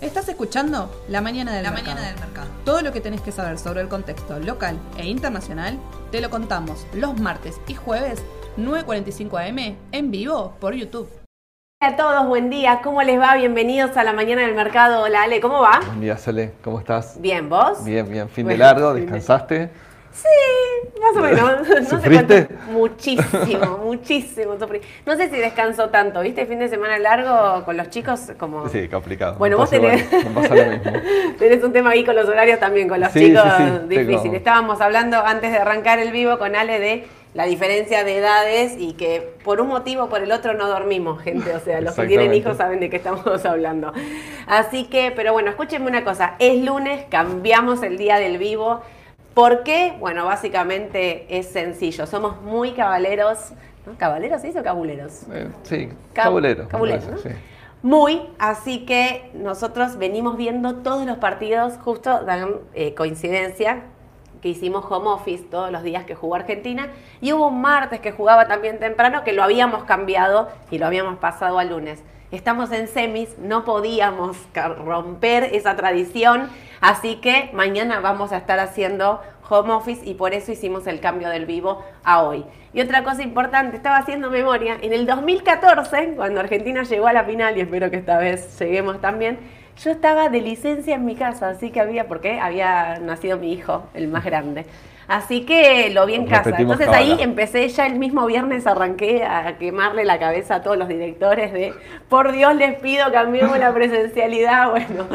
Estás escuchando La Mañana del, La mercado. Mañana del Mercado. Todo lo que tenés que saber sobre el contexto local e internacional te lo contamos los martes y jueves 9.45 am en vivo por YouTube. Hola a todos, buen día. ¿Cómo les va? Bienvenidos a la mañana del mercado. Hola Ale, ¿cómo va? Buen día, Sole, ¿cómo estás? Bien, ¿vos? Bien, bien. Fin de Bueno, largo, de- ¿descansaste? Sí, más o menos. No sé cuánto- Muchísimo, muchísimo sufrí. No sé si descanso tanto, ¿viste? Fin de semana largo con los chicos, como. Sí, complicado. Bueno, vos tenés- igual, me pasa lo mismo. Tenés un tema ahí con los horarios también, con los Sí, chicos sí, sí, difícil. Estábamos hablando antes de arrancar el vivo con Ale de la diferencia de edades y que por un motivo o por el otro no dormimos, gente. O sea, los que tienen hijos saben de qué estamos hablando. Así que, pero bueno, escúchenme una cosa. Es lunes, cambiamos el día del vivo. ¿Por qué? Bueno, básicamente es sencillo. Somos muy cabaleros. ¿no? ¿Caballeros se dice o cabuleros? Eh, sí, Cab- cabulero. me cabulero, parece, ¿no? sí. Muy, así que nosotros venimos viendo todos los partidos, justo dan eh, coincidencia que hicimos home office todos los días que jugó Argentina y hubo un martes que jugaba también temprano que lo habíamos cambiado y lo habíamos pasado al lunes. Estamos en semis, no podíamos romper esa tradición, así que mañana vamos a estar haciendo home office y por eso hicimos el cambio del vivo a hoy. Y otra cosa importante, estaba haciendo memoria, en el 2014, cuando Argentina llegó a la final, y espero que esta vez lleguemos también, yo estaba de licencia en mi casa, así que había, porque había nacido mi hijo, el más grande. Así que lo vi en casa. Entonces ahí empecé ya el mismo viernes, arranqué a quemarle la cabeza a todos los directores de, por Dios les pido, cambiemos la presencialidad. Bueno,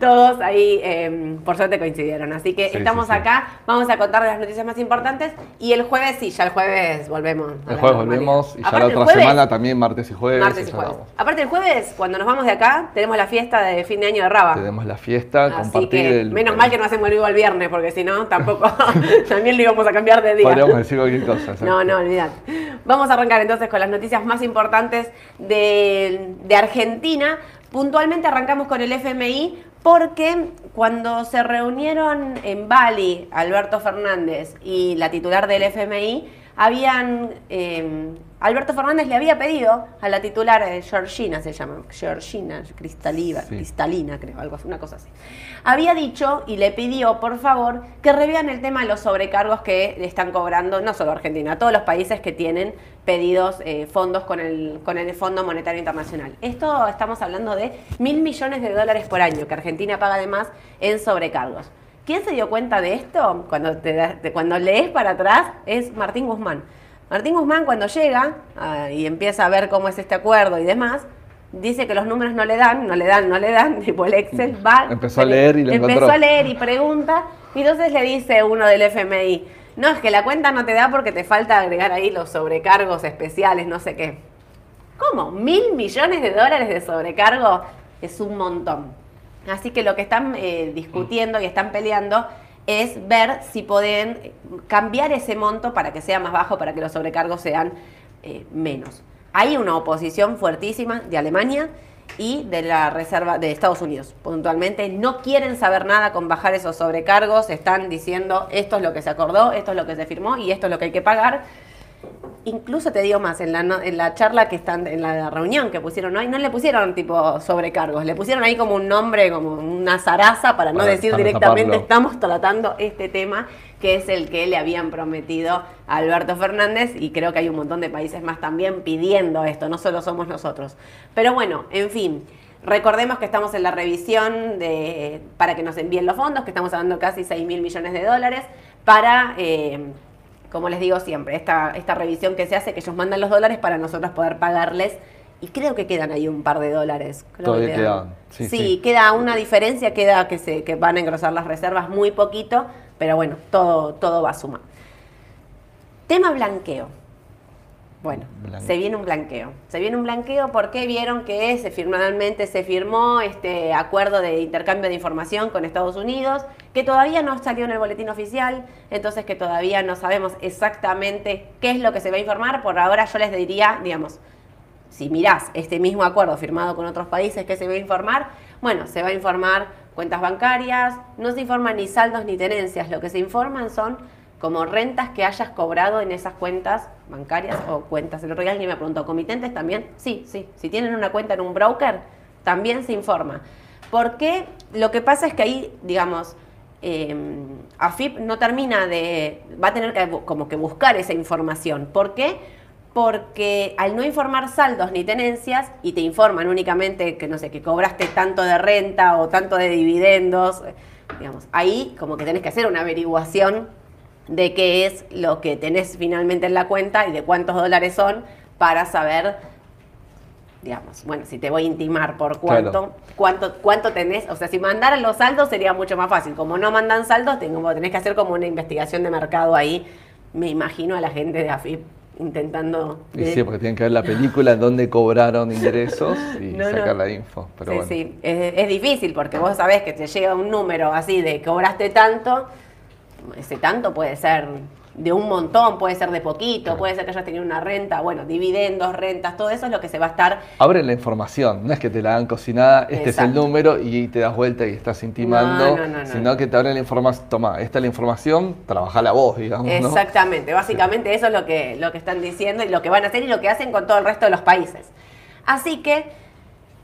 todos ahí eh, por suerte coincidieron. Así que Sí, estamos sí, sí. acá, vamos a contar las noticias más importantes y el jueves sí, ya el jueves volvemos. El jueves volvemos y ya la otra jueves- semana también, martes y jueves. Martes y jueves. Aparte el jueves, cuando nos vamos de acá, tenemos la fiesta de fin de año de Raba. Tenemos la fiesta, Así compartir que el. menos mal que no hacemos el vivo el viernes, porque si no, tampoco también lo íbamos a cambiar de día. Podríamos decir cualquier cosa. exacto. No, no, olvidad. Vamos a arrancar entonces con las noticias más importantes de, de Argentina. Puntualmente arrancamos con el FMI porque cuando se reunieron en Bali Alberto Fernández y la titular del FMI, habían... eh, Alberto Fernández le había pedido a la titular, eh, Georgina se llama, Georgina Cristalina, Sí. Cristalina creo, algo, así, una cosa así. Había dicho y le pidió, por favor, que revean el tema de los sobrecargos que le están cobrando, no solo Argentina, todos los países que tienen pedidos eh, fondos con el, con el Fondo Monetario Internacional. Esto estamos hablando de mil millones de dólares por año que Argentina paga además en sobrecargos. ¿Quién se dio cuenta de esto? Cuando, te das- te- cuando lees para atrás es Martín Guzmán. Martín Guzmán cuando llega ah, y empieza a ver cómo es este acuerdo y demás, dice que los números no le dan, no le dan, no le dan, tipo el Excel va. Empezó a leer y lo Empezó encontró. a leer y pregunta, y entonces le dice uno del FMI, no, es que la cuenta no te da porque te falta agregar ahí los sobrecargos especiales, no sé qué. ¿Cómo? ¿Mil millones de dólares de sobrecargo? Es un montón. Así que lo que están eh, discutiendo y están peleando es ver si pueden cambiar ese monto para que sea más bajo, para que los sobrecargos sean eh, menos. Hay una oposición fuertísima de Alemania y de la Reserva de Estados Unidos. Puntualmente no quieren saber nada con bajar esos sobrecargos, están diciendo esto es lo que se acordó, esto es lo que se firmó y esto es lo que hay que pagar. Incluso te digo más, en la, en la charla que están, en la reunión que pusieron hoy, no le pusieron tipo sobrecargos, le pusieron ahí como un nombre, como una zaraza para no Para- decir para directamente taparlo. estamos tratando este tema, que es el que le habían prometido a Alberto Fernández y creo que hay un montón de países más también pidiendo esto, no solo somos nosotros. Pero bueno, en fin. Recordemos que estamos en la revisión de, para que nos envíen los fondos, que estamos hablando casi 6 mil millones de dólares, para eh, como les digo siempre, esta, esta revisión que se hace, que ellos mandan los dólares para nosotros poder pagarles. Y creo que quedan ahí un par de dólares. Creo Todavía que quedan, sí, sí. queda una diferencia, queda que, se, que van a engrosar las reservas muy poquito, pero bueno, todo, todo va a sumar. Tema blanqueo. Bueno, Blanqueo. se viene un blanqueo. Se viene un blanqueo porque vieron que se finalmente se firmó este acuerdo de intercambio de información con Estados Unidos, que todavía no salió en el boletín oficial, entonces que todavía no sabemos exactamente qué es lo que se va a informar. Por ahora yo les diría, digamos, si mirás este mismo acuerdo firmado con otros países, ¿qué se va a informar? Bueno, se va a informar cuentas bancarias, no se informan ni saldos ni tenencias, lo que se informan son como rentas que hayas cobrado en esas cuentas bancarias o cuentas. El otro día alguien me preguntó, ¿comitentes también? Sí, sí. Si tienen una cuenta en un broker, también se informa. Porque lo que pasa es que ahí, digamos, eh, AFIP no termina de, va a tener que como que buscar esa información. ¿Por qué? Porque al no informar saldos ni tenencias y te informan únicamente que no sé, que cobraste tanto de renta o tanto de dividendos, digamos, ahí como que tenés que hacer una averiguación de qué es lo que tenés finalmente en la cuenta y de cuántos dólares son para saber digamos, bueno, si te voy a intimar por cuánto, cuánto, cuánto tenés, o sea, si mandaran los saldos sería mucho más fácil. Como no mandan saldos, tengo, tenés que hacer como una investigación de mercado ahí. Me imagino a la gente de AFIP intentando... sí, porque tienen que ver la película en donde cobraron ingresos y sacar la info. Pero sí, sí, es, es difícil porque vos sabés que te llega un número así de cobraste tanto, ese tanto puede ser de un montón, puede ser de poquito, puede ser que hayas tenido una renta, bueno, dividendos, rentas, todo eso es lo que se va a estar... Abre la información, no es que te la dan cocinada, este es el número y te das vuelta y estás intimando, sino que te abren la información, toma, esta es la información, trabaja la voz, digamos. Exactamente, básicamente eso es lo que, lo que están diciendo y lo que van a hacer y lo que hacen con todo el resto de los países. Así que,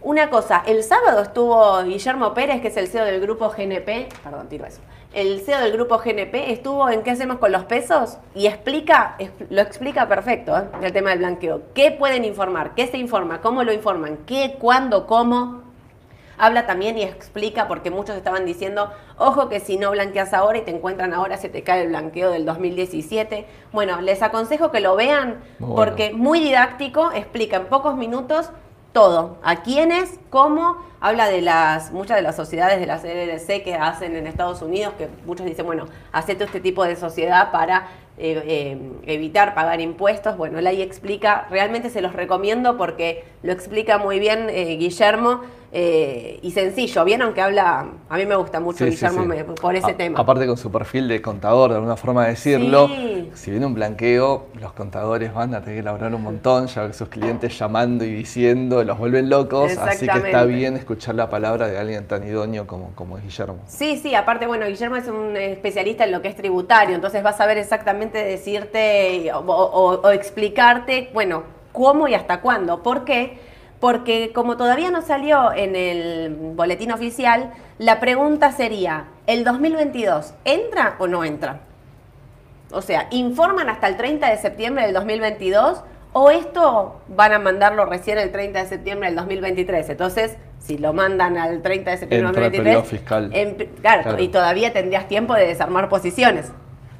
una cosa, el sábado estuvo Guillermo Pérez, que es el CEO del grupo GNP, perdón, tiro eso el CEO del grupo GNP estuvo en qué hacemos con los pesos y explica, lo explica perfecto ¿eh? el tema del blanqueo. ¿Qué pueden informar? ¿Qué se informa? ¿Cómo lo informan? ¿Qué, cuándo, cómo? Habla también y explica porque muchos estaban diciendo, ojo que si no blanqueas ahora y te encuentran ahora se te cae el blanqueo del 2017. Bueno, les aconsejo que lo vean porque muy didáctico, explica en pocos minutos todo. ¿A quiénes? ¿Cómo? Habla de las, muchas de las sociedades de las LLC que hacen en Estados Unidos, que muchos dicen, bueno, hacete este tipo de sociedad para eh, eh, evitar pagar impuestos. Bueno, él ahí explica, realmente se los recomiendo porque lo explica muy bien eh, Guillermo eh, y sencillo, ¿vieron que habla? A mí me gusta mucho Guillermo por ese tema. Aparte con su perfil de contador, de alguna forma de decirlo, si viene un blanqueo, los contadores van a tener que elaborar un montón, ya que sus clientes llamando y diciendo, los vuelven locos, así que está bien escuchar la palabra de alguien tan idóneo como, como Guillermo. Sí, sí, aparte, bueno, Guillermo es un especialista en lo que es tributario, entonces va a saber exactamente decirte o explicarte, bueno, cómo y hasta cuándo. ¿Por qué? Porque como todavía no salió en el boletín oficial, la pregunta sería, ¿el 2022 entra o no entra? O sea, ¿informan hasta el 30 de septiembre del 2022 o esto van a mandarlo recién el 30 de septiembre del 2023? Entonces, si lo mandan al 30 de septiembre del 2023, fiscal. claro, y todavía tendrías tiempo de desarmar posiciones.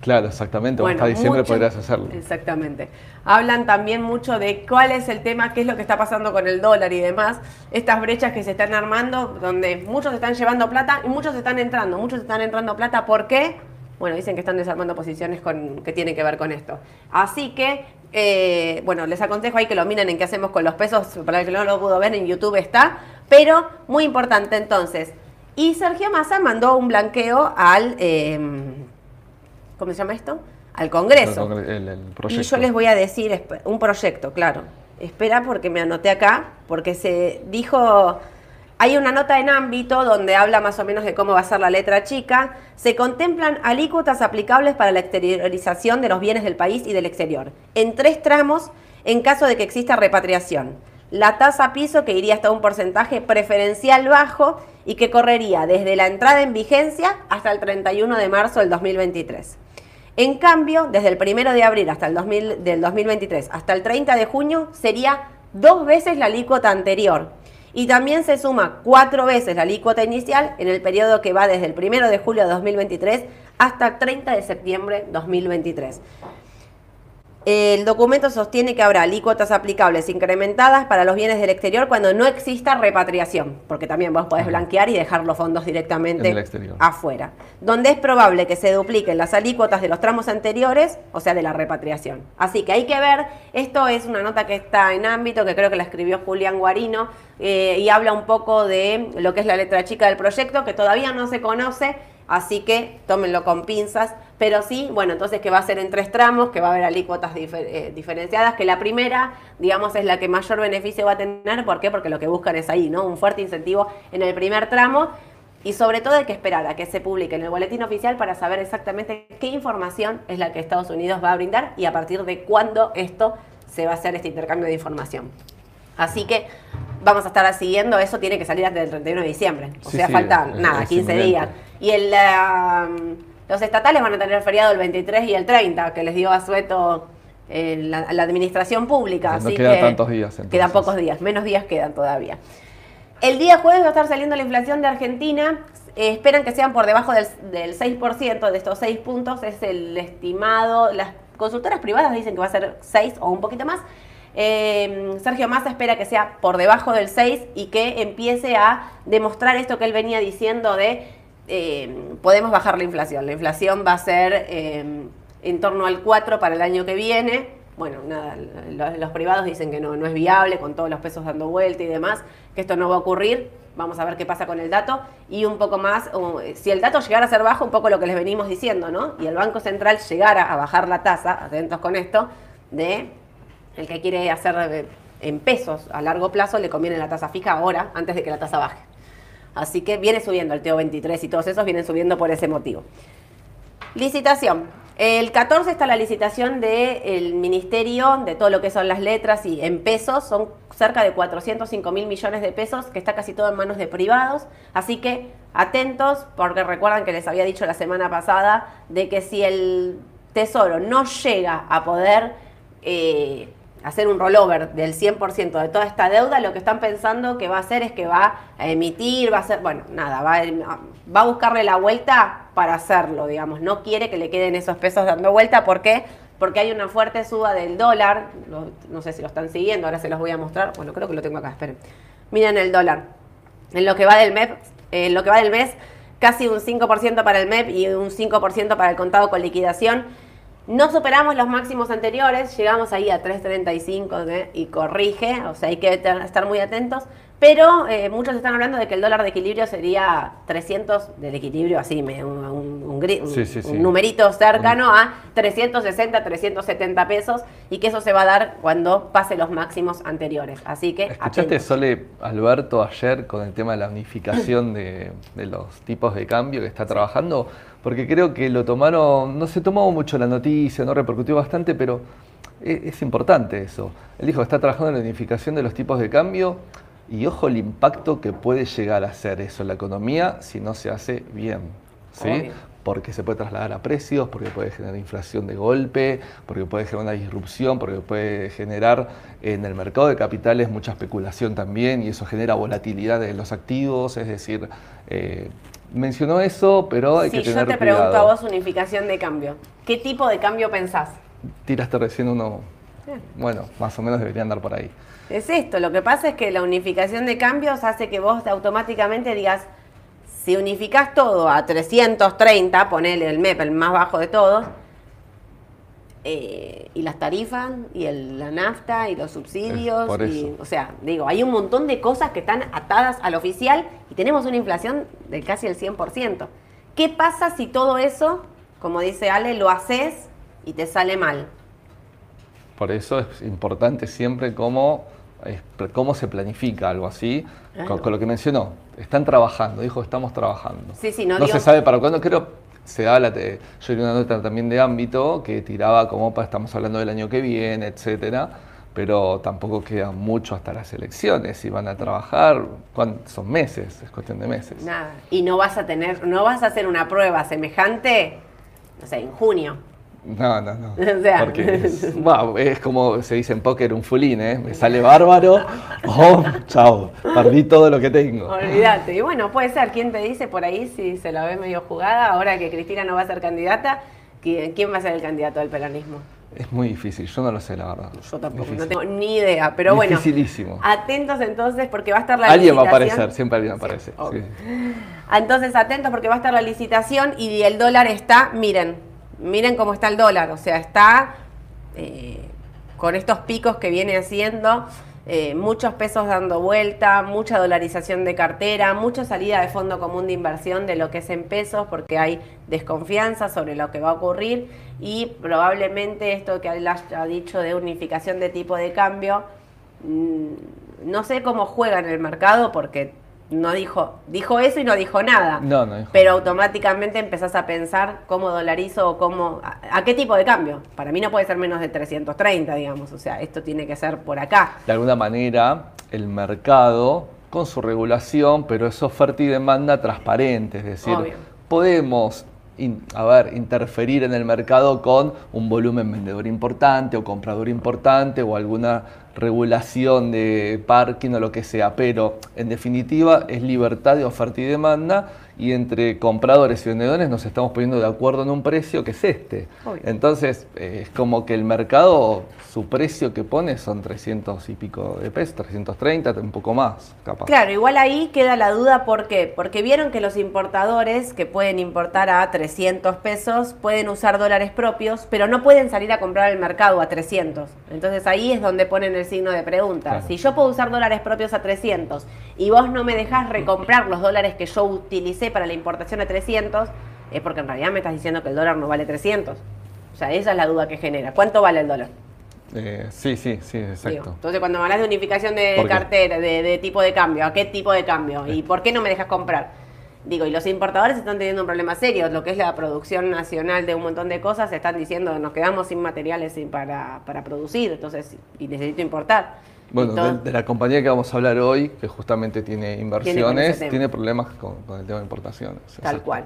Claro, exactamente. Bueno, hasta diciembre podrías hacerlo. Exactamente. Hablan también mucho de cuál es el tema, qué es lo que está pasando con el dólar y demás. Estas brechas que se están armando, donde muchos están llevando plata y muchos están entrando. Muchos están entrando plata. ¿Por qué? Bueno, dicen que están desarmando posiciones con, que tienen que ver con esto. Así que, eh, bueno, les aconsejo ahí que lo miren en qué hacemos con los pesos. Para el que no lo pudo ver, en YouTube está. Pero, muy importante entonces. Y Sergio Massa mandó un blanqueo al... Eh, ¿cómo se llama esto? Al Congreso. y yo les voy a decir, un proyecto, claro. Espera porque me anoté acá, porque se dijo, hay una nota en ámbito donde habla más o menos de cómo va a ser la letra chica. Se contemplan alícuotas aplicables para la exteriorización de los bienes del país y del exterior, en tres tramos en caso de que exista repatriación. La tasa piso que iría hasta un porcentaje preferencial bajo y que correría desde la entrada en vigencia hasta el 31 de marzo del 2023. En cambio, desde el 1 de abril hasta el 2000, del 2023 hasta el 30 de junio sería dos veces la alícuota anterior. Y también se suma cuatro veces la alícuota inicial en el periodo que va desde el 1 de julio de 2023 hasta el 30 de septiembre de 2023. El documento sostiene que habrá alícuotas aplicables incrementadas para los bienes del exterior cuando no exista repatriación, porque también vos podés blanquear y dejar los fondos directamente afuera. Donde es probable que se dupliquen las alícuotas de los tramos anteriores, o sea, de la repatriación. Así que hay que ver, esto es una nota que está en ámbito, que creo que la escribió Julián Guarino, eh, y habla un poco de lo que es la letra chica del proyecto, que todavía no se conoce, Así que tómenlo con pinzas, pero sí, bueno, entonces que va a ser en tres tramos, que va a haber alícuotas eh, diferenciadas, que la primera, digamos, es la que mayor beneficio va a tener, ¿por qué? Porque lo que buscan es ahí, ¿no? Un fuerte incentivo en el primer tramo y sobre todo hay que esperar a que se publique en el boletín oficial para saber exactamente qué información es la que Estados Unidos va a brindar y a partir de cuándo esto se va a hacer este intercambio de información. Así que vamos a estar siguiendo, eso tiene que salir hasta el 31 de diciembre. O sea, faltan, nada, 15 días. Y el, um, los estatales van a tener feriado el 23 y el 30, que les dio a Sueto eh, la, administración pública. No quedan tantos días. Quedan pocos días, menos días quedan todavía. El día jueves va a estar saliendo la inflación de Argentina. Eh, esperan que sean por debajo del, 6%, de estos 6 puntos. Es el estimado. Las consultoras privadas dicen que va a ser 6 o un poquito más. Eh, Sergio Massa espera que sea por debajo del 6 y que empiece a demostrar esto que él venía diciendo de podemos bajar la inflación. La inflación va a ser en torno al 4 para el año que viene. Bueno, nada, los, privados dicen que no, no es viable, con todos los pesos dando vuelta y demás, que esto no va a ocurrir. Vamos a ver qué pasa con el dato. Y un poco más, si el dato llegara a ser bajo, un poco lo que les venimos diciendo, ¿no? Y el Banco Central llegara a bajar la tasa, atentos con esto, de el que quiere hacer eh, en pesos a largo plazo, le conviene la tasa fija ahora, antes de que la tasa baje. Así que viene subiendo el TO23 y todos esos vienen subiendo por ese motivo. Licitación. El 14 está la licitación del ministerio de todo lo que son las letras y en pesos son cerca de 405 mil millones de pesos que está casi todo en manos de privados. Así que atentos porque recuerdan que les había dicho la semana pasada de que si el tesoro no llega a poder eh, hacer un rollover del 100% de toda esta deuda, lo que están pensando que va a hacer es que va a emitir, va a hacer, bueno, nada, va a, buscarle la vuelta para hacerlo, digamos, no quiere que le queden esos pesos dando vuelta, ¿por qué? Porque hay una fuerte suba del dólar, no sé si lo están siguiendo, ahora se los voy a mostrar, bueno, creo que lo tengo acá, esperen. Miren el dólar, en lo que va del mes, en lo que va del mes, casi un 5% para el MEP y un 5% para el contado con liquidación no superamos los máximos anteriores, llegamos ahí a 3.35 y corrige, o sea, hay que estar muy atentos. Pero eh, muchos están hablando de que el dólar de equilibrio sería 300 del equilibrio, así, un, un, numerito cercano a 360, 370 pesos y que eso se va a dar cuando pase los máximos anteriores. Así que. ¿Escuchaste, Sole, Alberto, ayer con el tema de la unificación de, de los tipos de cambio que está trabajando? Porque creo que lo tomaron, no se tomó mucho la noticia, no repercutió bastante, pero e, es, importante eso. Él dijo que está trabajando en la unificación de los tipos de cambio y ojo el impacto que puede llegar a hacer eso en la economía si no se hace bien. ¿sí? Porque se puede trasladar a precios, porque puede generar inflación de golpe, porque puede generar una disrupción, porque puede generar en el mercado de capitales mucha especulación también y eso genera volatilidad de los activos, es decir, eh, mencionó eso, pero hay que tener cuidado. yo te pregunto a vos unificación de cambio. ¿Qué tipo de cambio pensás? Tiraste recién uno, bueno, más o menos debería andar por ahí. Es esto, lo que pasa es que la unificación de cambios hace que vos automáticamente digas, si unificás todo a 330, ponele el MEP, el más bajo de todos, eh, y las tarifas, y la nafta, y los subsidios, y, o sea, digo, hay un montón de cosas que están atadas al oficial y tenemos una inflación de casi el 100%. ¿Qué pasa si todo eso, como dice Ale, lo haces y te sale mal? Por eso es importante siempre cómo, cómo se planifica algo así, con, lo que mencionó. Están trabajando, dijo, estamos trabajando. Sí, sí, no, no se sabe para cuándo, creo se da la yo vi una nota también de ámbito que tiraba como para estamos hablando del año que viene, etcétera, pero tampoco queda mucho hasta las elecciones y van a trabajar, son meses, es cuestión de meses. Nada, y no vas a tener, no vas a hacer una prueba semejante, no sé, en junio. No, no, no. Porque es, como se dice en póker un fulín, ¿eh? Me sale bárbaro, oh, chao, perdí todo lo que tengo. Olvídate. Y bueno, puede ser, ¿quién te dice por ahí si se la ve medio jugada? Ahora que Cristina no va a ser candidata, ¿quién va a ser el candidato del peronismo? Es muy difícil, yo no lo sé, la verdad. Yo tampoco, no tengo ni idea, pero bueno. Dificilísimo. Atentos entonces porque va a estar la licitación. Alguien va a aparecer, siempre alguien aparece. Entonces, atentos porque va a estar la licitación y el dólar está, miren, miren cómo está el dólar, o sea, está eh, con estos picos que viene haciendo, eh, muchos pesos dando vuelta, mucha dolarización de cartera, mucha salida de fondo común de inversión de lo que es en pesos, porque hay desconfianza sobre lo que va a ocurrir y probablemente esto que él ha dicho de unificación de tipo de cambio, mm, no sé cómo juega en el mercado porque no dijo, dijo eso y no dijo nada. No, no dijo Pero automáticamente empezás a pensar cómo dolarizo o cómo, a, qué tipo de cambio. Para mí no puede ser menos de 330, digamos. O sea, esto tiene que ser por acá. De alguna manera, el mercado, con su regulación, pero es oferta y demanda transparente. Es decir, podemos a ver, interferir en el mercado con un volumen vendedor importante o comprador importante o alguna regulación de parking o lo que sea, pero en definitiva es libertad de oferta y demanda y entre compradores y vendedores nos estamos poniendo de acuerdo en un precio que es este. Entonces, eh, es como que el mercado, su precio que pone son 300 y pico de pesos, 330, un poco más, capaz. Claro, igual ahí queda la duda, ¿por qué? Porque vieron que los importadores que pueden importar a 300 pesos pueden usar dólares propios, pero no pueden salir a comprar al mercado a 300. Entonces ahí es donde ponen el signo de pregunta. Si yo puedo usar dólares propios a 300 y vos no me dejás recomprar los dólares que yo utilicé para la importación a 300, es porque en realidad me estás diciendo que el dólar no vale 300. O sea, esa es la duda que genera. ¿Cuánto vale el dólar? Eh, sí, sí, sí, exacto. entonces, cuando me hablas de unificación de cartera, de, tipo de cambio, ¿a qué tipo de cambio? ¿Y por qué no me dejas comprar? Digo, y los importadores están teniendo un problema serio, lo que es la producción nacional de un montón de cosas, están diciendo, nos quedamos sin materiales para, para producir, entonces, y necesito importar. Bueno, de, la compañía que vamos a hablar hoy, que justamente tiene inversiones, tiene, problemas con, el tema de importaciones. Tal cual.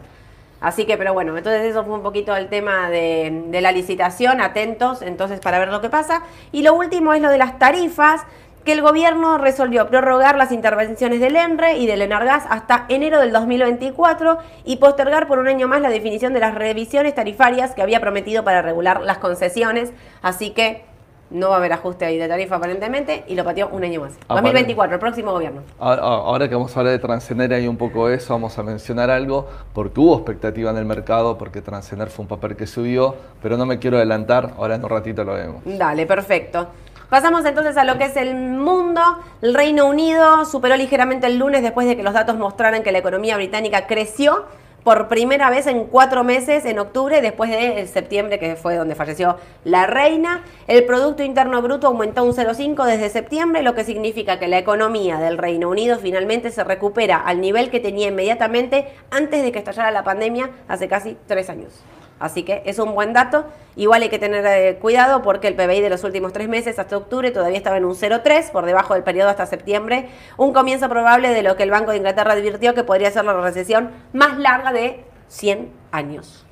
Así que, pero bueno, entonces eso fue un poquito el tema de, de, la licitación, atentos entonces para ver lo que pasa. Y lo último es lo de las tarifas, que el gobierno resolvió prorrogar las intervenciones del ENRE y del ENARGAS hasta enero del 2024 y postergar por un año más la definición de las revisiones tarifarias que había prometido para regular las concesiones. Así que no va a haber ajuste ahí de tarifa aparentemente y lo pateó un año más. 2024, el próximo gobierno. Ahora, que vamos a hablar de Transcener ahí un poco eso, vamos a mencionar algo, porque hubo expectativa en el mercado, porque Transcener fue un papel que subió, pero no me quiero adelantar, ahora en un ratito lo vemos. Dale, perfecto. Pasamos entonces a lo que es el mundo. El Reino Unido superó ligeramente el lunes después de que los datos mostraran que la economía británica creció por primera vez en cuatro meses en octubre, después de septiembre, que fue donde falleció la reina. El Producto Interno Bruto aumentó un 0,5 desde septiembre, lo que significa que la economía del Reino Unido finalmente se recupera al nivel que tenía inmediatamente antes de que estallara la pandemia hace casi tres años. Así que es un buen dato. Igual hay que tener eh, cuidado porque el PBI de los últimos tres meses hasta octubre todavía estaba en un 0,3, por debajo del periodo hasta septiembre. Un comienzo probable de lo que el Banco de Inglaterra advirtió que podría ser la recesión más larga de 100 años.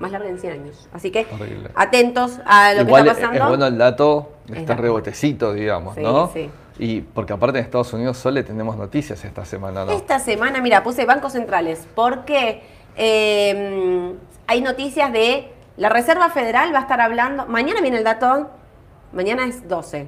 Más larga de 100 años. Así que atentos a lo que está pasando. Es bueno el dato, está rebotecito, digamos, ¿no? Sí. Y porque aparte en Estados Unidos solo tenemos noticias esta semana, ¿no? Esta semana, mira, puse bancos centrales. porque eh, hay noticias de la Reserva Federal va a estar hablando, mañana viene el dato, mañana es 12.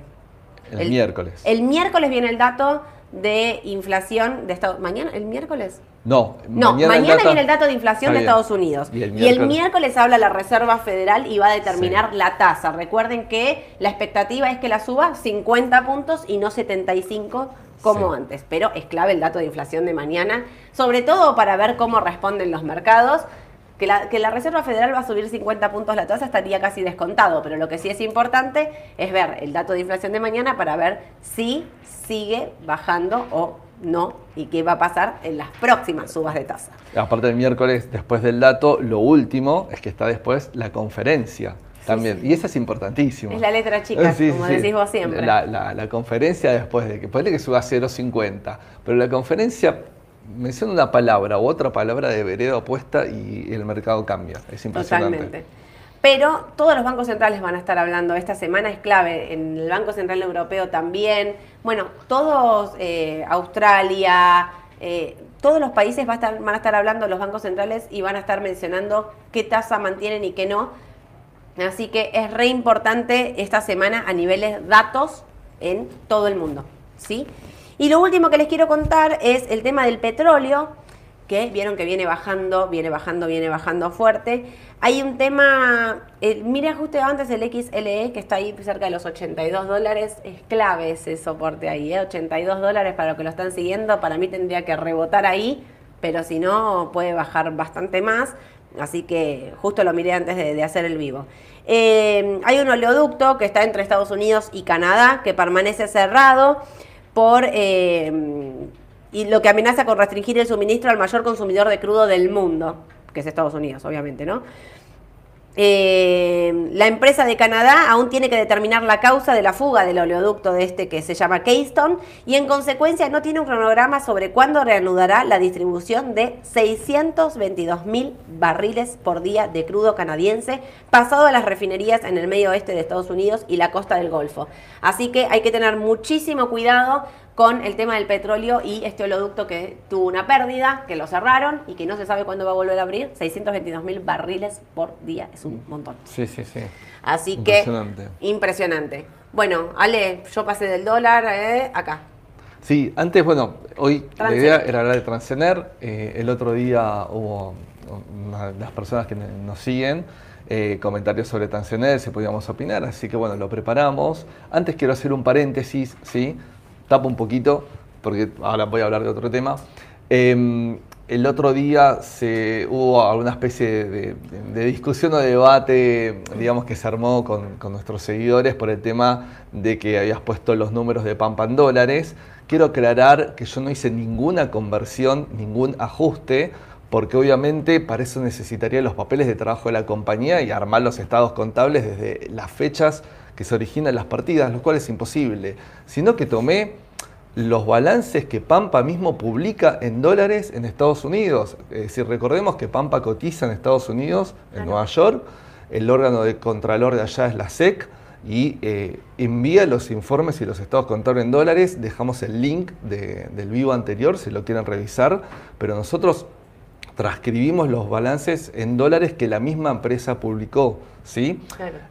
El, miércoles. El miércoles viene el dato de inflación de Estados ¿Mañana? ¿El miércoles? No, no mañana, viene el dato de inflación de Estados Unidos. Y el, miércoles habla la Reserva Federal y va a determinar la tasa. Recuerden que la expectativa es que la suba 50 puntos y no 75 como antes. Pero es clave el dato de inflación de mañana, sobre todo para ver cómo responden los mercados. Que la, que la, Reserva Federal va a subir 50 puntos la tasa estaría casi descontado, pero lo que sí es importante es ver el dato de inflación de mañana para ver si sigue bajando o no y qué va a pasar en las próximas subas de tasa. Aparte del miércoles, después del dato, lo último es que está después la conferencia. También, y eso es importantísimo. Es la letra chica, como decís vos siempre. La, la, conferencia después de que puede que suba a 0,50, pero la conferencia menciona una palabra u otra palabra de vereda opuesta y el mercado cambia. Es impresionante. Totalmente. Pero todos los bancos centrales van a estar hablando. Esta semana es clave. En el Banco Central Europeo también. Bueno, todos, eh, Australia, eh, todos los países van a estar hablando los bancos centrales y van a estar mencionando qué tasa mantienen y qué no. Así que es re importante esta semana a niveles datos en todo el mundo. ¿sí? Y lo último que les quiero contar es el tema del petróleo, que vieron que viene bajando, viene bajando, viene bajando fuerte. Hay un tema, eh, justo antes el XLE que está ahí cerca de los 82 dólares, es clave ese soporte ahí, ¿eh? 82 dólares para los que lo están siguiendo, para mí tendría que rebotar ahí, pero si no puede bajar bastante más, así que justo lo miré antes de, hacer el vivo. Eh, hay un oleoducto que está entre Estados Unidos y Canadá que permanece cerrado por, eh, y lo que amenaza con restringir el suministro al mayor consumidor de crudo del mundo, que es Estados Unidos, obviamente, ¿no? Eh, la empresa de Canadá aún tiene que determinar la causa de la fuga del oleoducto de este que se llama Keystone y en consecuencia no tiene un cronograma sobre cuándo reanudará la distribución de 622 mil barriles por día de crudo canadiense pasado a las refinerías en el medio oeste de Estados Unidos y la costa del Golfo. Así que hay que tener muchísimo cuidado con el tema del petróleo y este oleoducto que tuvo una pérdida, que lo cerraron y que no se sabe cuándo va a volver a abrir. 622 mil barriles por día, es un montón. Sí, sí, sí. Así impresionante. que impresionante. Bueno, Ale, yo pasé del dólar eh, acá. Sí, antes, bueno, hoy la idea era hablar de Transener. Eh, el otro día hubo las personas que nos siguen. Eh, comentarios sobre Transener, si podíamos opinar, así que bueno, lo preparamos. Antes quiero hacer un paréntesis, ¿sí? Tapo un poquito, porque ahora voy a hablar de otro tema. Em, el otro día se, hubo alguna especie de, discusión o debate, digamos, que se armó con, nuestros seguidores por el tema de que habías puesto los números de Pampa en dólares. Quiero aclarar que yo no hice ninguna conversión, ningún ajuste, porque obviamente para eso necesitaría los papeles de trabajo de la compañía y armar los estados contables desde las fechas que se originan las partidas, lo cual es imposible, sino que tomé los balances que Pampa mismo publica en dólares en Estados Unidos. Es decir, recordemos que Pampa cotiza en Estados Unidos, en Nueva York, el órgano de contralor de allá es la SEC y eh, envía los informes y los estados contables en dólares. Dejamos el link del vivo anterior si lo quieren revisar, pero nosotros transcribimos los balances en dólares que la misma empresa publicó. ¿sí?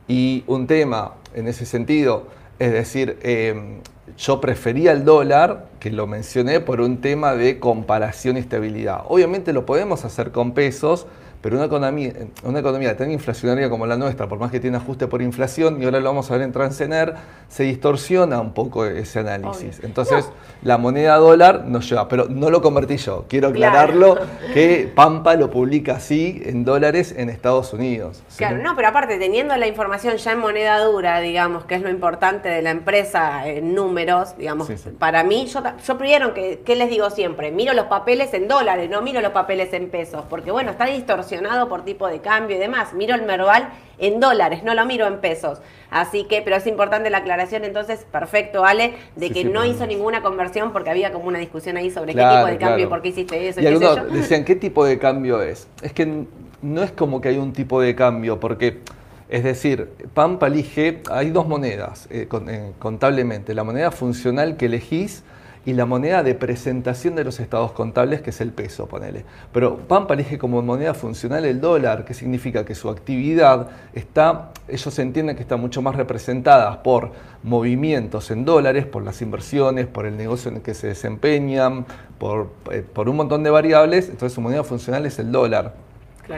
Y un tema en ese sentido, es decir, em, yo prefería el dólar, que lo mencioné por un tema de comparación y estabilidad. Obviamente lo podemos hacer con pesos, pero una economía, una economía tan inflacionaria como la nuestra, por más que tiene ajuste por inflación, y ahora lo vamos a ver en Transener, se distorsiona un poco ese análisis. Entonces, la moneda dólar nos lleva, pero no lo convertí yo. Quiero aclararlo que Pampa lo publica así en dólares en Estados Unidos. Claro, no, pero aparte, teniendo la información ya en moneda dura, digamos, que es lo importante de la empresa en números, digamos, para mí, yo, yo primero, que, ¿qué les digo siempre? Miro los papeles en dólares, no miro los papeles en pesos, porque bueno, está distorsionado por tipo de cambio y demás. Miro el Merval en dólares, no lo miro en pesos. Así que, pero es importante la aclaración, entonces, perfecto, Ale, de que no hizo ninguna conversión porque había como una discusión ahí sobre qué tipo de cambio y por qué hiciste eso. Y, algunos decían, ¿qué tipo de cambio es? Es que no es como que hay un tipo de cambio, porque, es decir, Pampa elige, hay dos monedas eh, eh, contablemente, la moneda funcional que elegís y la moneda de presentación de los estados contables, que es el peso, ponele. Pero Pampa elige como moneda funcional el dólar, que significa que su actividad está, ellos entienden que está mucho más representada por movimientos en dólares, por las inversiones, por el negocio en el que se desempeñan, por, eh, por un montón de variables, entonces su moneda funcional es el dólar.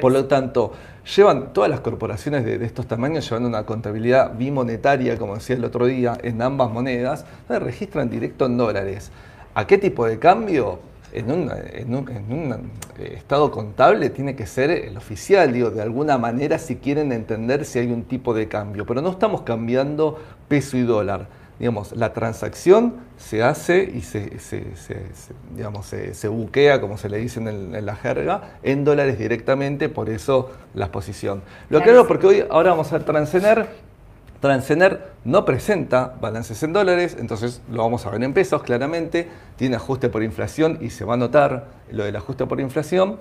Por lo tanto, llevan todas las corporaciones de, estos tamaños llevando una contabilidad bimonetaria, como decía el otro día, en ambas monedas, donde registran directo en dólares. ¿A qué tipo de cambio? En un, eh, estado contable tiene que ser el oficial, digo, de alguna manera si quieren entender si hay un tipo de cambio, pero no estamos cambiando peso y dólar digamos, la transacción se hace y se, digamos, se, buquea, como se le dice en, la jerga, en dólares directamente, por eso la exposición. Lo aclaro porque hoy, ahora vamos a ver Transener. Transener no presenta balances en dólares, entonces lo vamos a ver en pesos claramente, tiene ajuste por inflación y se va a notar lo del ajuste por inflación.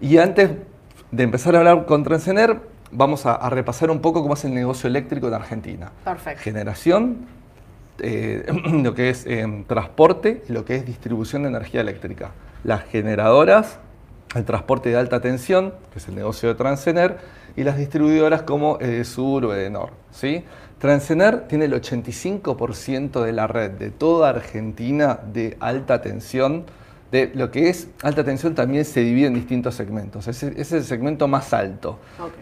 Y antes de empezar a hablar con Transener, vamos a, a repasar un poco cómo es el negocio eléctrico en Argentina. Perfecto. Generación, eh, lo que es eh, transporte y lo que es distribución de energía eléctrica. Las generadoras, el transporte de alta tensión, que es el negocio de Transener, y las distribuidoras como Edesur o Edenor. ¿sí? Transener tiene el 85% de la red de toda Argentina de alta tensión. De lo que es alta tensión también se divide en distintos segmentos. Ese, es el segmento más alto.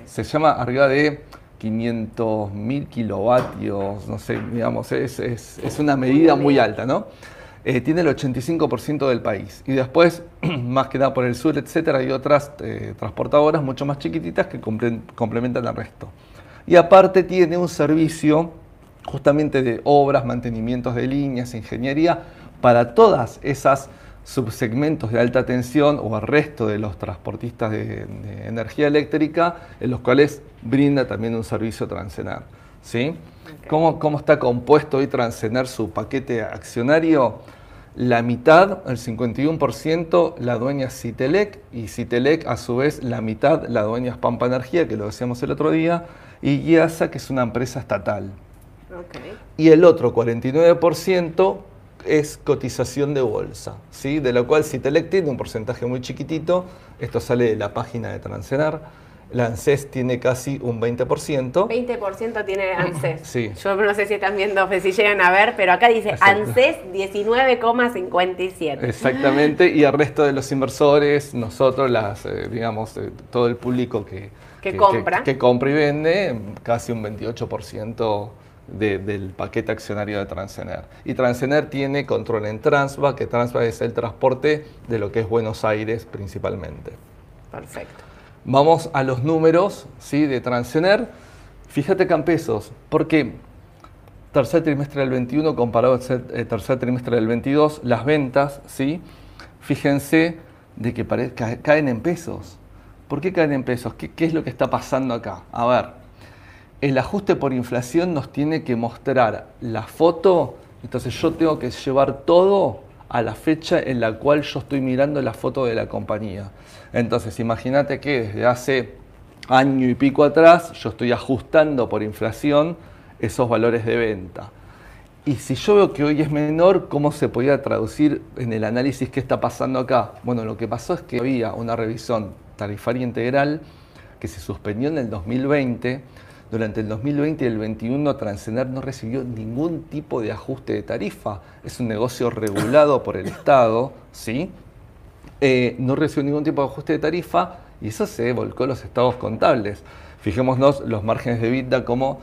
Se llama arriba de 500 mil kilovatios, no sé, digamos, es, es, una medida muy alta, ¿no? Eh, tiene el 85% del país. Y después, más que nada por el sur, etcétera, hay otras eh, transportadoras mucho más chiquititas que complementan el resto. Y aparte tiene un servicio justamente de obras, mantenimientos de líneas, ingeniería, para todas esas subsegmentos de alta tensión o al resto de los transportistas de, energía eléctrica, en los cuales brinda también un servicio Transener. ¿sí? ¿Cómo, ¿Cómo, está compuesto hoy Transener su paquete accionario? La mitad, el 51%, la dueña Citelec y Citelec a su vez la mitad la dueña Pampa Energía, que lo decíamos el otro día, y IASA, que es una empresa estatal. Y el otro 49% es cotización de bolsa, ¿sí? de lo cual Citelec tiene un porcentaje muy chiquitito, esto sale de la página de Transenar, la ANSES tiene casi un 20%. 20% tiene ANSES. Sí. Yo no sé si están viendo, si llegan a ver, pero acá dice ANSES 19,57. Exactamente, y el resto de los inversores, nosotros, las, eh, digamos, eh, todo el público que, que, compra. Que, compra y vende, casi un 28% del paquete accionario de Transener. Y Transener tiene control en Transva, que Transva es el transporte de lo que es Buenos Aires principalmente. Perfecto. Vamos a los números ¿sí? de Transener. Fíjate que en pesos, porque tercer trimestre del 21 comparado al eh, tercer trimestre del 22, las ventas, ¿sí? fíjense de que caen en pesos. ¿Por qué caen en pesos? ¿Qué, ¿Qué es lo que está pasando acá? A ver, el ajuste por inflación nos tiene que mostrar la foto, entonces yo tengo que llevar todo a la fecha en la cual yo estoy mirando la foto de la compañía. Entonces, imagínate que desde hace año y pico atrás yo estoy ajustando por inflación esos valores de venta. Y si yo veo que hoy es menor, ¿cómo se podía traducir en el análisis qué está pasando acá? Bueno, lo que pasó es que había una revisión tarifaria integral que se suspendió en el 2020 durante el 2020 y el 2021 Transener no recibió ningún tipo de ajuste de tarifa. Es un negocio regulado por el Estado, ¿sí? Eh, no recibió ningún tipo de ajuste de tarifa y eso se volcó a los estados contables. Fijémonos los márgenes de vida como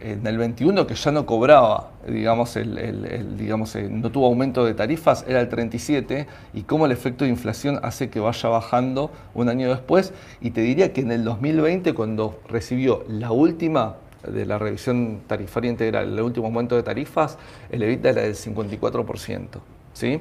en el 21 que ya no cobraba, digamos, el, digamos eh, no tuvo aumento de tarifas, era el 37, y cómo el efecto de inflación hace que vaya bajando un año después. Y te diría que en el 2020, cuando recibió la última de la revisión tarifaria integral, el último aumento de tarifas, el EBITDA era del 54%. ¿sí?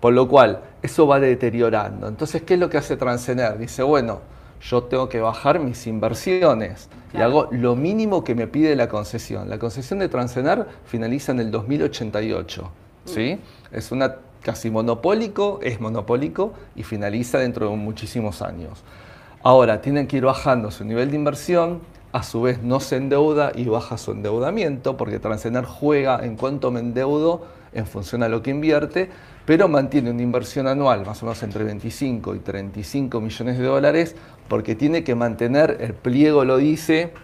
Por lo cual, eso va deteriorando. Entonces, ¿qué es lo que hace Transener? Dice, bueno, yo tengo que bajar mis inversiones y hago lo mínimo que me pide la concesión. La concesión de Transenar finaliza en el 2088, mm. ¿sí? Es una casi monopólico, es monopólico y finaliza dentro de muchísimos años. Ahora, tienen que ir bajando su nivel de inversión, a su vez no se endeuda y baja su endeudamiento, porque Transenar juega en cuanto me endeudo en función a lo que invierte, pero mantiene una inversión anual más o menos entre 25 y 35 millones de dólares porque tiene que mantener, el pliego lo dice,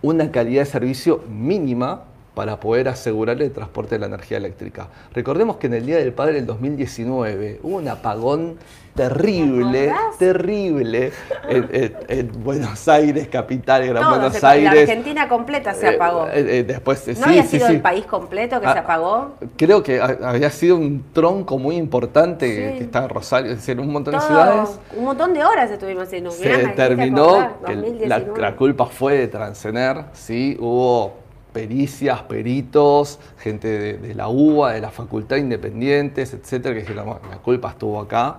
una calidad de servicio mínima para poder asegurar el transporte de la energía eléctrica. Recordemos que en el Día del Padre del 2019 hubo un apagón terrible, terrible en, Buenos Aires, capital, Gran Buenos Aires. La Argentina completa se eh, apagó. Eh, eh, después, ¿No había sido el país completo que se ah, apagó? Creo que había sido un tronco muy importante que está en Rosario, es decir, un montón de ciudades. Un montón de horas estuvimos haciendo. Se determinó que la, la, culpa fue de Transener, sí, hubo pericias, peritos, gente de, la UBA, de la facultad independientes, etcétera, que dijeron, la culpa estuvo acá.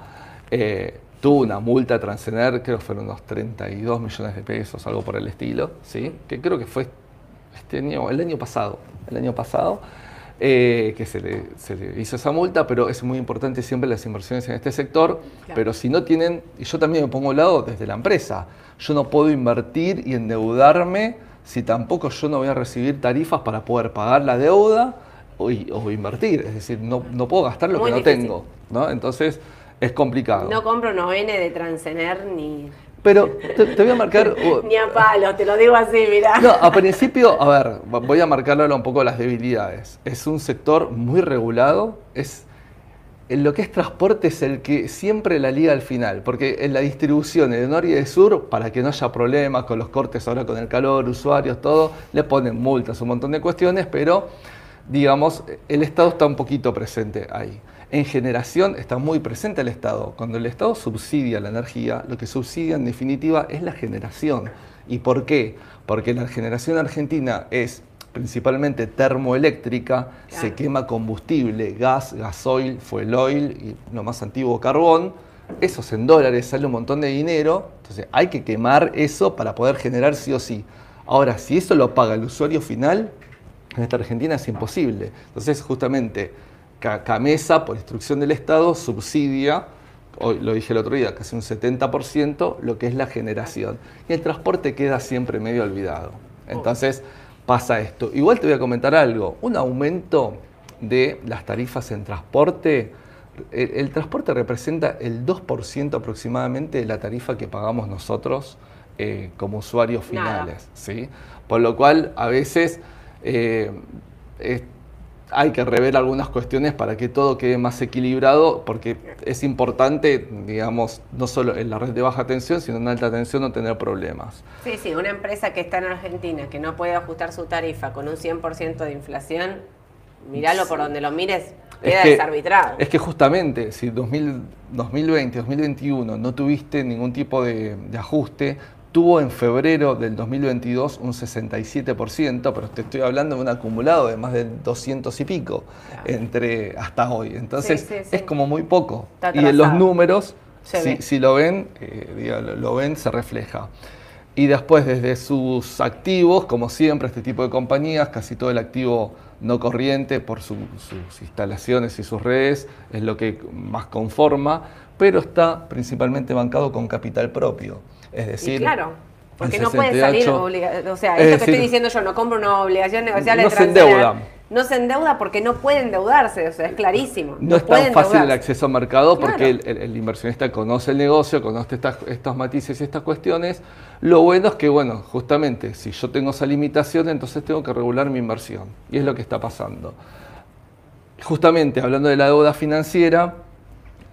Eh, tuvo una multa a Transener, creo que fueron unos 32 millones de pesos, algo por el estilo, ¿sí? que creo que fue este año, el año pasado, el año pasado, eh, que se le, hizo esa multa, pero es muy importante siempre las inversiones en este sector, pero si no tienen, y yo también me pongo al lado desde la empresa, yo no puedo invertir y endeudarme si tampoco yo no voy a recibir tarifas para poder pagar la deuda o, invertir. Es decir, no, no, puedo gastar lo que no tengo. ¿no? Entonces es complicado. No compro no viene de Transener ni... Pero te, voy a marcar... ni a palo, te lo digo así, mira. No, a principio, a ver, voy a marcarle un poco las debilidades. Es un sector muy regulado, es lo que es transporte es el que siempre la liga al final, porque en la distribución de norte y de sur, para que no haya problemas con los cortes ahora con el calor, usuarios, todo, le ponen multas, un montón de cuestiones, pero digamos, el Estado está un poquito presente ahí. En generación está muy presente el Estado. Cuando el Estado subsidia la energía, lo que subsidia en definitiva es la generación. ¿Y por qué? Porque la generación argentina es principalmente termoeléctrica, se quema combustible, gas, gasoil, fuel oil y lo más antiguo carbón. Eso es en dólares, sale un montón de dinero, entonces hay que quemar eso para poder generar sí o sí. Ahora, si eso lo paga el usuario final, en esta Argentina es imposible. Entonces, justamente, Camesa, por instrucción del Estado, subsidia, hoy lo dije el otro día, casi un 70%, lo que es la generación. Y el transporte queda siempre medio olvidado. Entonces, pasa esto. Igual te voy a comentar algo. Un aumento de las tarifas en transporte, el, transporte representa el 2% aproximadamente de la tarifa que pagamos nosotros eh, como usuarios finales. ¿sí? Por lo cual, a veces eh, hay que rever algunas cuestiones para que todo quede más equilibrado, porque es importante, digamos, no solo en la red de baja tensión, sino en alta tensión no tener problemas. Sí, sí, una empresa que está en Argentina, que no puede ajustar su tarifa con un 100% de inflación, míralo por donde lo mires, queda desarbitrado. Es que justamente, si 2020, 2021 no tuviste ningún tipo de ajuste, tuvo en febrero del 2022 un 67%, pero te estoy hablando de un acumulado de más de 200 y pico entre hasta hoy. Entonces es como muy poco. Y en los números, si, lo ven, eh, lo ven, se refleja. Y después desde sus activos, como siempre, este tipo de compañías, casi todo el activo no corriente por sus instalaciones y sus redes es lo que más conforma, pero está principalmente bancado con capital propio. Es decir, claro. Porque no puede salir. O sea, esto que estoy diciendo yo, no compro una obligación negociable no se endeuda. No se endeuda porque no puede endeudarse, o sea, es clarísimo. No, es tan fácil el acceso al mercado porque el, inversionista conoce el negocio, conoce estas, estos matices y estas cuestiones. Lo bueno es que, bueno, justamente, si yo tengo esa limitación, entonces tengo que regular mi inversión. Y es lo que está pasando. Justamente, hablando de la deuda financiera,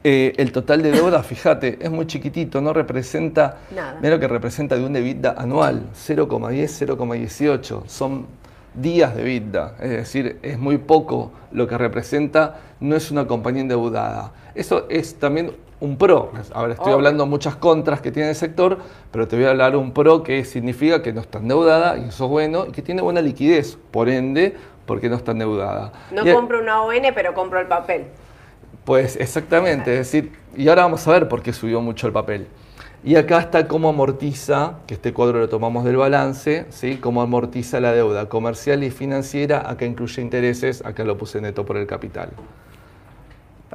eh, el total de deuda, fíjate, es muy chiquitito, no representa, Nada. mira lo que representa de un EBITDA anual, 0,10, 0,18, son días de EBITDA, es decir, es muy poco lo que representa, no es una compañía endeudada. Eso es también un pro. Ahora estoy hablando muchas contras que tiene el sector, pero te voy a hablar un pro que significa que no está endeudada y eso es bueno y que tiene buena liquidez, por ende, porque no está endeudada. No compro una ON, pero compro el papel. Pues exactamente, es decir, y ahora vamos a ver por qué subió mucho el papel. Y acá está cómo amortiza, que este cuadro lo tomamos del balance, ¿sí? cómo amortiza la deuda comercial y financiera, acá incluye intereses, acá lo puse neto por el capital.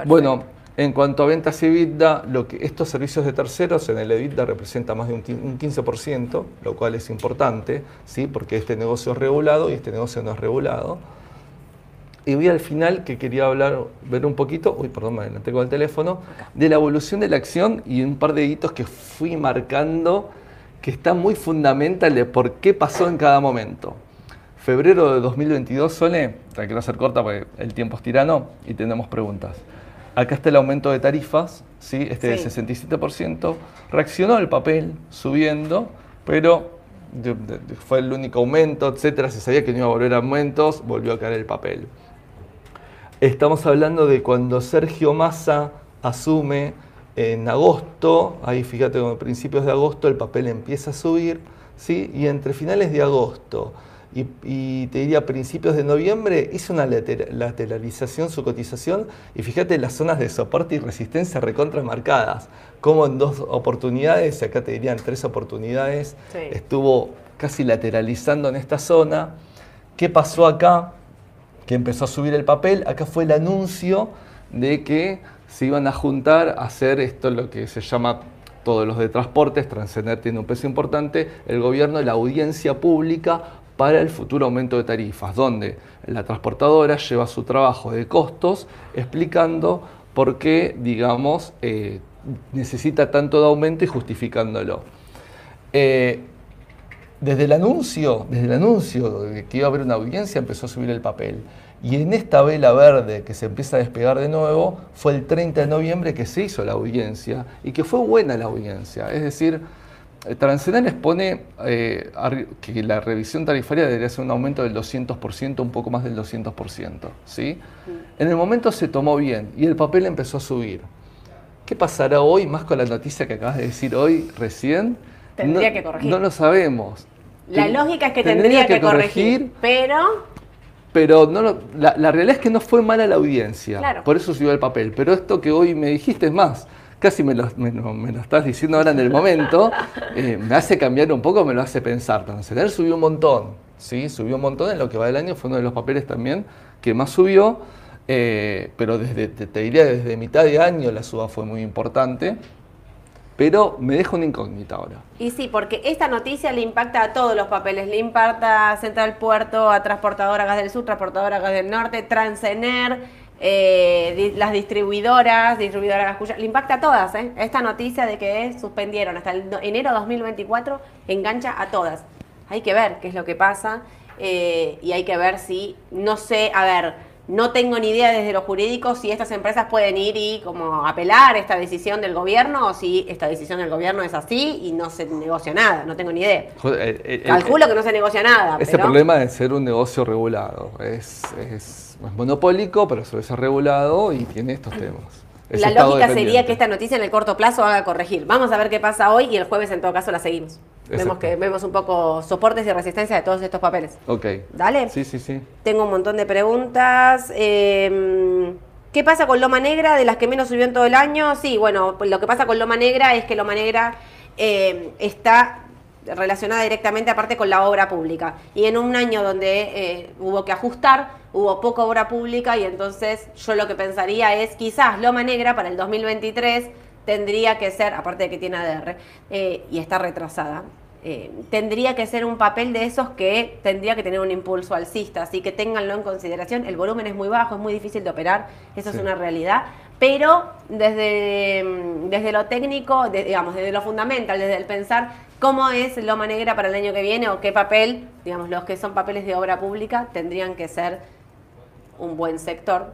Bueno, en cuanto a ventas y EBITDA, lo que estos servicios de terceros en el EBITDA representa más de un 15%, lo cual es importante, ¿sí? porque este negocio es regulado y este negocio no es regulado. Y voy al final que quería hablar, ver un poquito, uy, perdón, me adelanté con el teléfono, de la evolución de la acción y un par de hitos que fui marcando que están muy fundamental de por qué pasó en cada momento. Febrero de 2022, Sole, te quiero hacer corta porque el tiempo es tirano y tenemos preguntas. Acá está el aumento de tarifas, ¿sí? este del 67%. Reaccionó el papel subiendo, pero fue el único aumento, etcétera. Se sabía que no iba a volver a aumentos, volvió a caer el papel. Estamos hablando de cuando Sergio Massa asume en agosto, ahí fíjate, como principios de agosto el papel empieza a subir, ¿sí? y entre finales de agosto y, te diría principios de noviembre hizo una lateralización, su cotización, y fíjate las zonas de soporte y resistencia recontra marcadas, como en dos oportunidades, acá te dirían tres oportunidades, estuvo casi lateralizando en esta zona. ¿Qué pasó acá? Que empezó a subir el papel, acá fue el anuncio de que se iban a juntar a hacer esto, lo que se llama todos los de transportes, Transcender tiene un peso importante, el gobierno, la audiencia pública para el futuro aumento de tarifas, donde la transportadora lleva su trabajo de costos explicando por qué, digamos, eh, necesita tanto de aumento y justificándolo. Eh, desde el anuncio, desde el anuncio de que iba a haber una audiencia, empezó a subir el papel. Y en esta vela verde que se empieza a despegar de nuevo, fue el 30 de noviembre que se hizo la audiencia y que fue buena la audiencia. Es decir, eh, Transcenal expone eh, que la revisión tarifaria debería ser un aumento del 200%, un poco más del 200%. ¿sí? En el momento se tomó bien y el papel empezó a subir. ¿Qué pasará hoy, más con la noticia que acabas de decir hoy recién? Tendría que corregir. No lo sabemos La lógica es que tendría, que, corregir, pero pero no la, realidad es que no fue mala la audiencia, por eso subió el papel. Pero esto que hoy me dijiste es más, casi me lo, estás diciendo ahora en el momento, eh, me hace cambiar un poco, me lo hace pensar. Él subió un montón, ¿sí? Subió un montón en lo que va del año, fue uno de los papeles también que más subió, eh, pero desde, te diría desde mitad de año la suba fue muy importante pero me deja una incógnita ahora. Y sí, porque esta noticia le impacta a todos los papeles, le impacta a Central Puerto, a Transportadora Gas del Sur, Transportadora Gas del Norte, Transener, eh, las distribuidoras, distribuidora Gascuya, le impacta a todas. ¿eh? Esta noticia de que suspendieron hasta el enero de 2024 engancha a todas. Hay que ver qué es lo que pasa eh, y hay que ver si, no sé, a ver, no tengo ni idea desde lo jurídico si estas empresas pueden ir y como apelar esta decisión del gobierno o si esta decisión del gobierno es así y no se negocia nada. No tengo ni idea. Eh, eh, Calculo que no se negocia nada. Ese problema de ser un negocio regulado. Es, es, monopólico, pero suele ser regulado y tiene estos temas. La lógica sería que esta noticia en el corto plazo haga corregir. Vamos a ver qué pasa hoy y el jueves en todo caso la seguimos. Vemos que vemos un poco soportes y resistencia de todos estos papeles. Ok. ¿Dale? Sí, sí, sí. Tengo un montón de preguntas. Em, ¿Qué pasa con Loma Negra? De las que menos subió en todo el año. Sí, bueno, lo que pasa con Loma Negra es que Loma Negra em, está relacionada directamente aparte con la obra pública. Y en un año donde eh, hubo que ajustar, hubo poca obra pública y entonces yo lo que pensaría es quizás Loma Negra para el 2023 tendría que ser, aparte de que tiene ADR eh, y está retrasada, eh, tendría que ser un papel de esos que tendría que tener un impulso alcista, así que ténganlo en consideración. El volumen es muy bajo, es muy difícil de operar, eso es una realidad, pero desde, mm, desde lo técnico, digamos, desde lo fundamental, desde el pensar cómo es Loma Negra para el año que viene o qué papel, digamos, los que son papeles de obra pública tendrían que ser un buen sector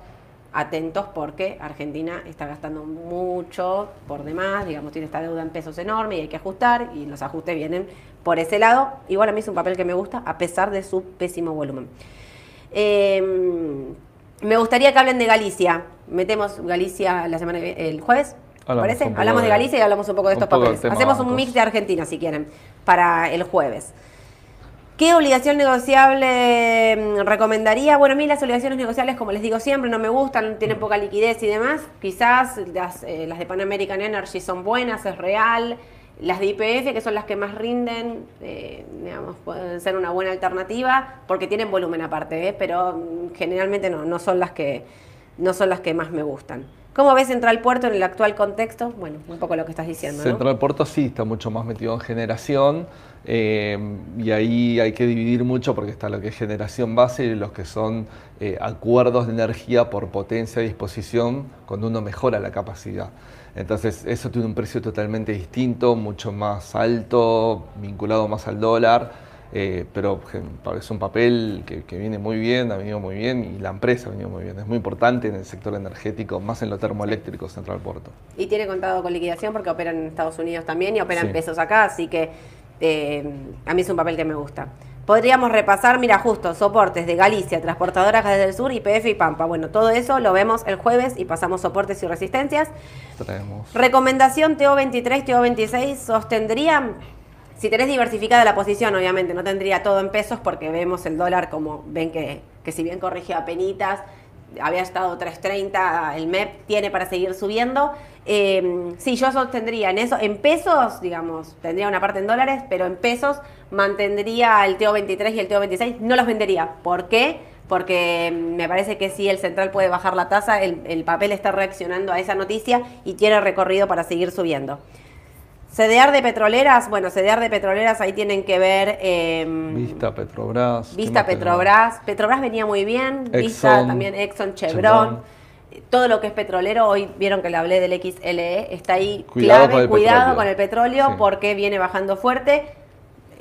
atentos porque Argentina está gastando mucho por demás, digamos, tiene esta deuda en pesos enorme y hay que ajustar y los ajustes vienen por ese lado. Igual a mí es un papel que me gusta a pesar de su pésimo volumen. Em, me gustaría que hablen de Galicia. Metemos Galicia la semana el jueves. ¿Parece? Hablamos de Galicia y hablamos un poco de estos papeles. Hacemos un mix de Argentina si quieren para el jueves. ¿Qué obligación negociable mm, recomendaría? Bueno, a mí las obligaciones negociables, como les digo siempre, no me gustan, tienen poca liquidez y demás. Quizás las, eh, las de Pan American Energy son buenas, es real. Las de IPF, que son las que más rinden, eh, digamos, pueden ser una buena alternativa porque tienen volumen aparte, ¿eh? pero mm, generalmente no, no, son las que, no son las que más me gustan. ¿Cómo ves Central Puerto en el actual contexto? Bueno, un poco lo que estás diciendo. Central Puerto sí está mucho más metido en generación eh, y ahí hay que dividir mucho porque está lo que es generación base y los que son eh, acuerdos de energía por potencia y disposición cuando uno mejora la capacidad. Entonces eso tiene un precio totalmente distinto, mucho más alto, vinculado más al dólar, eh, pero es un papel que, viene muy bien, ha venido muy bien y la empresa ha venido muy bien. Es muy importante en el sector energético, más en lo termoeléctrico Central Puerto. Y tiene contado con liquidación porque operan en Estados Unidos también y operan pesos acá, así que eh, a mí es un papel que me gusta. Podríamos repasar, mira, justo, soportes de Galicia, transportadoras desde el sur, IPF y Pampa. Bueno, todo eso lo vemos el jueves y pasamos soportes y resistencias. Recomendación TO23, TO26, sostendría, si tenés diversificada la posición, obviamente, no tendría todo en pesos porque vemos el dólar como ven que, que si bien corrigió a penitas, había estado 3.30, el MEP tiene para seguir subiendo. Eh, sí, yo sostendría en eso, en pesos, digamos, tendría una parte en dólares, pero en pesos mantendría el TO23 y el TO26, no los vendería. ¿Por qué? Porque me parece que si el central puede bajar la tasa, el, el papel está reaccionando a esa noticia y tiene recorrido para seguir subiendo. CDR de petroleras, bueno, CDR de petroleras ahí tienen que ver... Em, Vista Petrobras. Vista Petrobras. Petrobras venía muy bien, Vista también Exxon, Chevron. Todo lo que es petrolero, hoy vieron que le hablé del XLE, está ahí cuidado clave, con cuidado con el petróleo porque viene bajando fuerte.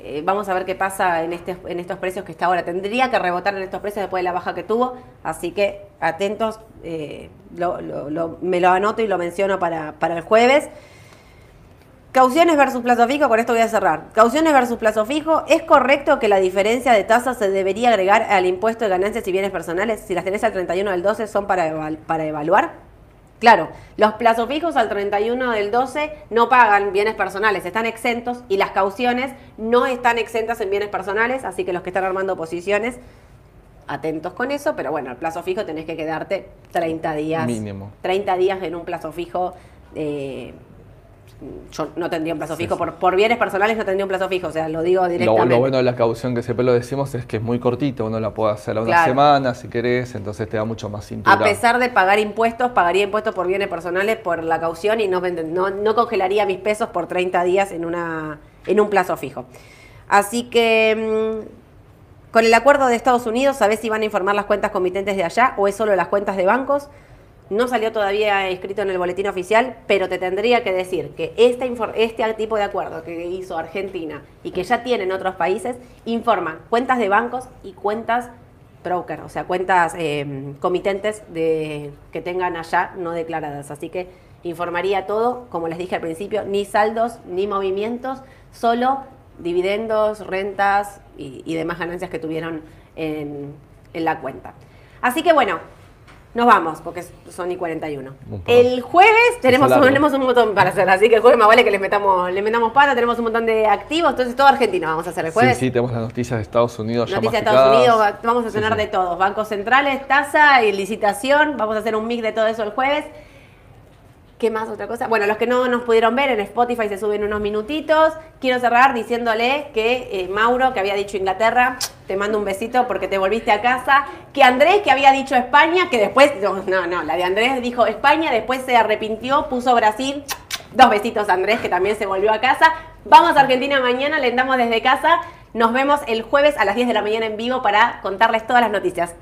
Eh, vamos a ver qué pasa en, este, en estos precios que está ahora. Tendría que rebotar en estos precios después de la baja que tuvo, así que atentos, eh, me lo anoto y lo menciono para, para el jueves. Cauciones versus plazo fijo, con esto voy a cerrar. Cauciones versus plazo fijo, ¿es correcto que la diferencia de tasas se debería agregar al impuesto de ganancias y bienes personales? Si las tenés al 31 del 12, ¿son para, para evaluar? Claro, los plazos fijos al 31 del 12 no pagan bienes personales, están exentos y las cauciones no están exentas en bienes personales, así que los que están armando posiciones, atentos con eso, pero bueno, el plazo fijo tenés que quedarte 30 días. Mínimo. 30 días en un plazo fijo. Eh, yo no tendría un plazo fijo, por, por, bienes personales no tendría un plazo fijo, o sea, lo digo directamente. Lo, bueno de la caución que siempre lo decimos es que es muy cortito, uno la puede hacer a una semana si querés, entonces te da mucho más cintura. A pesar de pagar impuestos, pagaría impuestos por bienes personales por la caución y no, no, no congelaría mis pesos por 30 días en, una, en un plazo fijo. Así que... Mm, con el acuerdo de Estados Unidos, ¿sabés si van a informar las cuentas comitentes de allá o es solo las cuentas de bancos? No salió todavía escrito en el boletín oficial, pero te tendría que decir que este, tipo de acuerdo que hizo Argentina y que ya tienen otros países, informan cuentas de bancos y cuentas broker, o sea, cuentas em, comitentes de, que tengan allá no declaradas. Así que informaría todo, como les dije al principio, ni saldos ni movimientos, solo dividendos, rentas y, demás ganancias que tuvieron en la cuenta. Así que bueno, nos vamos, porque son y 41. El jueves tenemos, tenemos un montón para hacer, así que el jueves más vale que les metamos, le metamos pata, tenemos un montón de activos, entonces todo Argentina vamos a hacer el jueves. Sí, sí, tenemos las noticias de Estados Unidos. Noticias de Estados Unidos, vamos a tener de todos, bancos centrales, tasa y licitación, vamos a hacer un mix de todo eso el jueves. ¿Qué más otra cosa? Bueno, los que no nos pudieron ver en Spotify se suben unos minutitos. Quiero cerrar diciéndole que eh, Mauro, que había dicho Inglaterra, te mando un besito porque te volviste a casa. Que Andrés, que había dicho España, que después, no, no, la de Andrés dijo España, después se arrepintió, puso Brasil. Dos besitos Andrés, que también se volvió a casa. Vamos a Argentina mañana, le damos desde casa. Nos vemos el jueves a las 10 de la mañana en vivo para contarles todas las noticias.